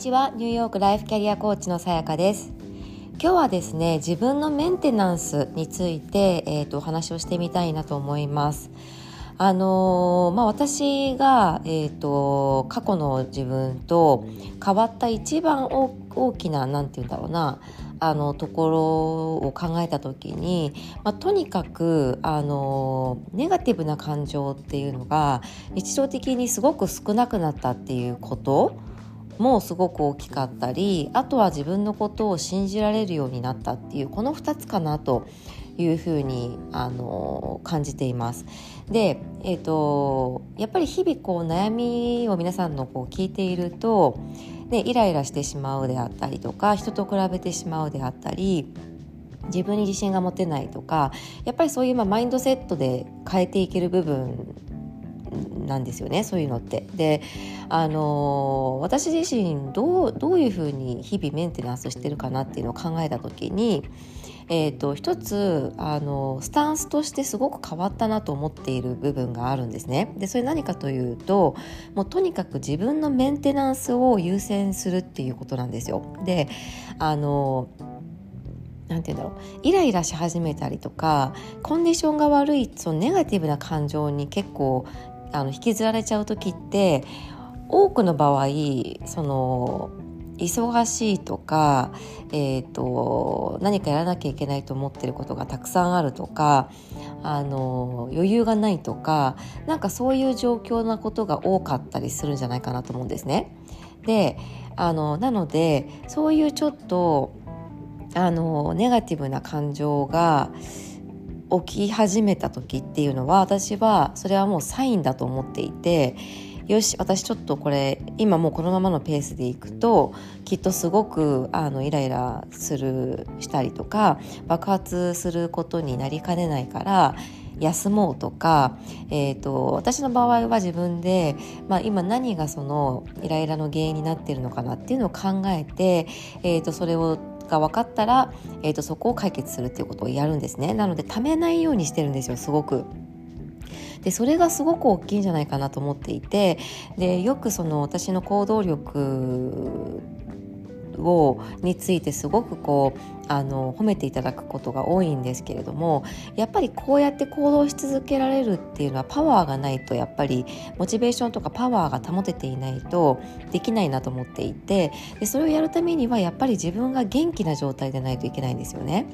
ちは。ニューヨークライフキャリアコーチのさやかです。今日はですね自分のメンテナンスについて、えーと、お話をしてみたいなと思います。あのー、まあ、私が、えーと、過去の自分と変わった一番大きな何て言うんだろうなあのところを考えた時に、まあ、とにかくあのネガティブな感情っていうのが日常的にすごく少なくなったっていうこと。もすごく大きかったりあとは自分のことを信じられるようになったっていうこの2つかなというふうにあの感じています。で、えーと、やっぱり日々こう悩みを皆さんのこう聞いていると、ね、イライラしてしまうであったりとか人と比べてしまうであったり自分に自信が持てないとかやっぱりそういうまあマインドセットで変えていける部分なんですよねそういうのって。であの私自身どうどういうふうに日々メンテナンスしてるかなっていうのを考えた時に、えーと、一つあのスタンスとしてすごく変わったなと思っている部分があるんですね。でそれ何かというともうとにかく自分のメンテナンスを優先するっていうことなんですよ。であのなんて言うんだろうイライラし始めたりとかコンディションが悪いそのネガティブな感情に結構あの引きずられちゃう時って多くの場合その忙しいとか、えーと、何かやらなきゃいけないと思ってることがたくさんあるとかあの余裕がないとかなんかそういう状況なことが多かったりするんじゃないかなと思うんですね。であのなのでそういうちょっとあのネガティブな感情が起き始めた時っていうのは私はそれはもうサインだと思っていてよし私ちょっとこれ今もうこのままのペースでいくときっとすごくあのイライラするしたりとか爆発することになりかねないから休もうとか、えーと、私の場合は自分で、まあ、今何がそのイライラの原因になっているのかなっていうのを考えて、えーとそれをが分かったら、えーと、そこを解決するっていうことをやるんですねなのでためないようにしてるんですよすごく。でそれがすごく大きいんじゃないかなと思っていてでよくその私の行動力をについてすごくこうあの褒めていただくことが多いんですけれどもやっぱりこうやって行動し続けられるっていうのはパワーがないとやっぱりモチベーションとかパワーが保てていないとできないなと思っていてでそれをやるためにはやっぱり自分が元気な状態でないといけないんですよね。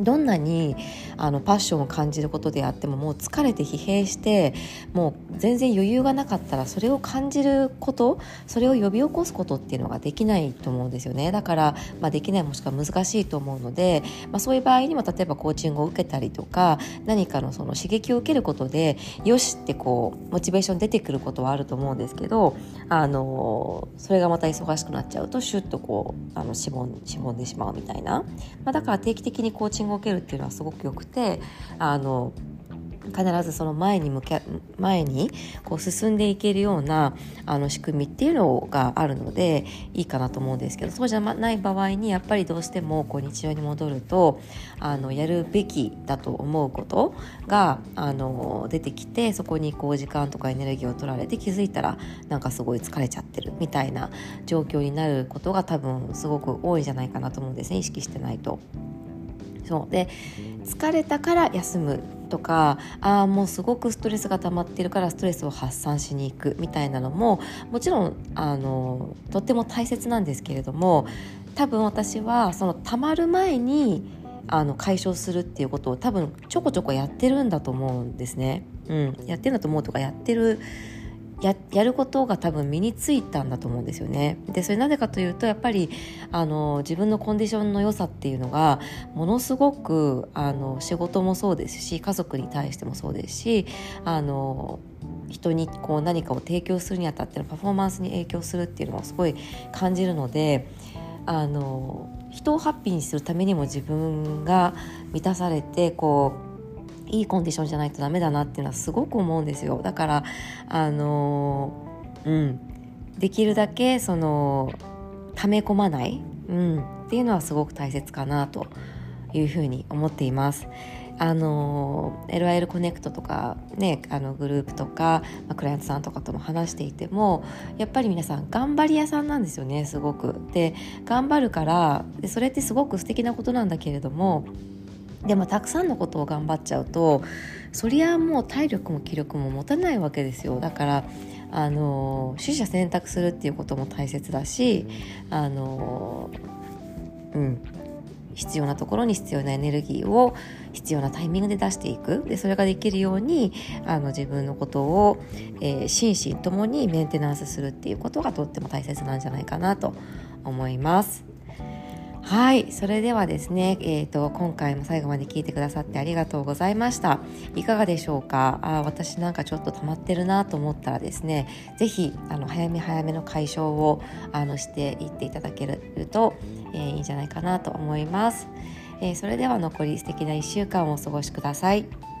どんなにあのパッションを感じることであってももう疲れて疲弊してもう全然余裕がなかったらそれを感じることそれを呼び起こすことっていうのができないと思うんですよね。だから、まあ、できないもしくは難しいと思うので、まあ、そういう場合にも例えばコーチングを受けたりとか何かのその刺激を受けることでよしってこうモチベーション出てくることはあると思うんですけどあのそれがまた忙しくなっちゃうとシュッとこうあのしぼんしぼんでしまうみたいな、まあ、だから定期的にコーチングングを受けるっていうのはすごくよくてあの必ずその前に向け前にこう進んでいけるようなあの仕組みっていうのがあるのでいいかなと思うんですけどそうじゃない場合にやっぱりどうしてもこう日常に戻るとあのやるべきだと思うことがあの出てきてそこにこう時間とかエネルギーを取られて気づいたらなんかすごい疲れちゃってるみたいな状況になることが多分すごく多いんじゃないかなと思うんですね意識してないと。そうで疲れたから休むとかああもうすごくストレスが溜まってるからストレスを発散しに行くみたいなのももちろんあのとっても大切なんですけれども多分私はその溜まる前にあの解消するっていうことを多分ちょこちょこやってるんだと思うんですね。うん、やってるんだと思うとかやってるややることが多分身についたんだと思うんですよね。でそれなぜかというとやっぱりあの自分のコンディションの良さっていうのがものすごくあの仕事もそうですし家族に対してもそうですしあの人にこう何かを提供するにあたってのパフォーマンスに影響するっていうのをすごい感じるのであの人をハッピーにするためにも自分が満たされてこういいコンディションじゃないとダメだなっていうのはすごく思うんですよ。だからあのうん。できるだけその溜め込まない、うん、っていうのはすごく大切かなというふうに思っています。あの LIL コネクトとかねあのグループとか、まあ、クライアントさんとかとも話していてもやっぱり皆さん頑張り屋さんなんですよねすごく。で頑張るからでそれってすごく素敵なことなんだけれどもでもたくさんのことを頑張っちゃうとそりゃもう体力も気力も持たないわけですよ。だからあの取捨選択するっていうことも大切だしあのうん。必要なところに必要なエネルギーを必要なタイミングで出していく。でそれができるようにあの自分のことを、えー、心身ともにメンテナンスするっていうことがとっても大切なんじゃないかなと思います。はいそれではですね、えーと、今回も最後まで聞いてくださってありがとうございました。いかがでしょうか？あ私なんかちょっと溜まってるなと思ったらですね是非あの早め早めの解消をあのしていっていただけると、えー、いいんじゃないかなと思います、えー、それでは残り素敵な1週間をお過ごしください。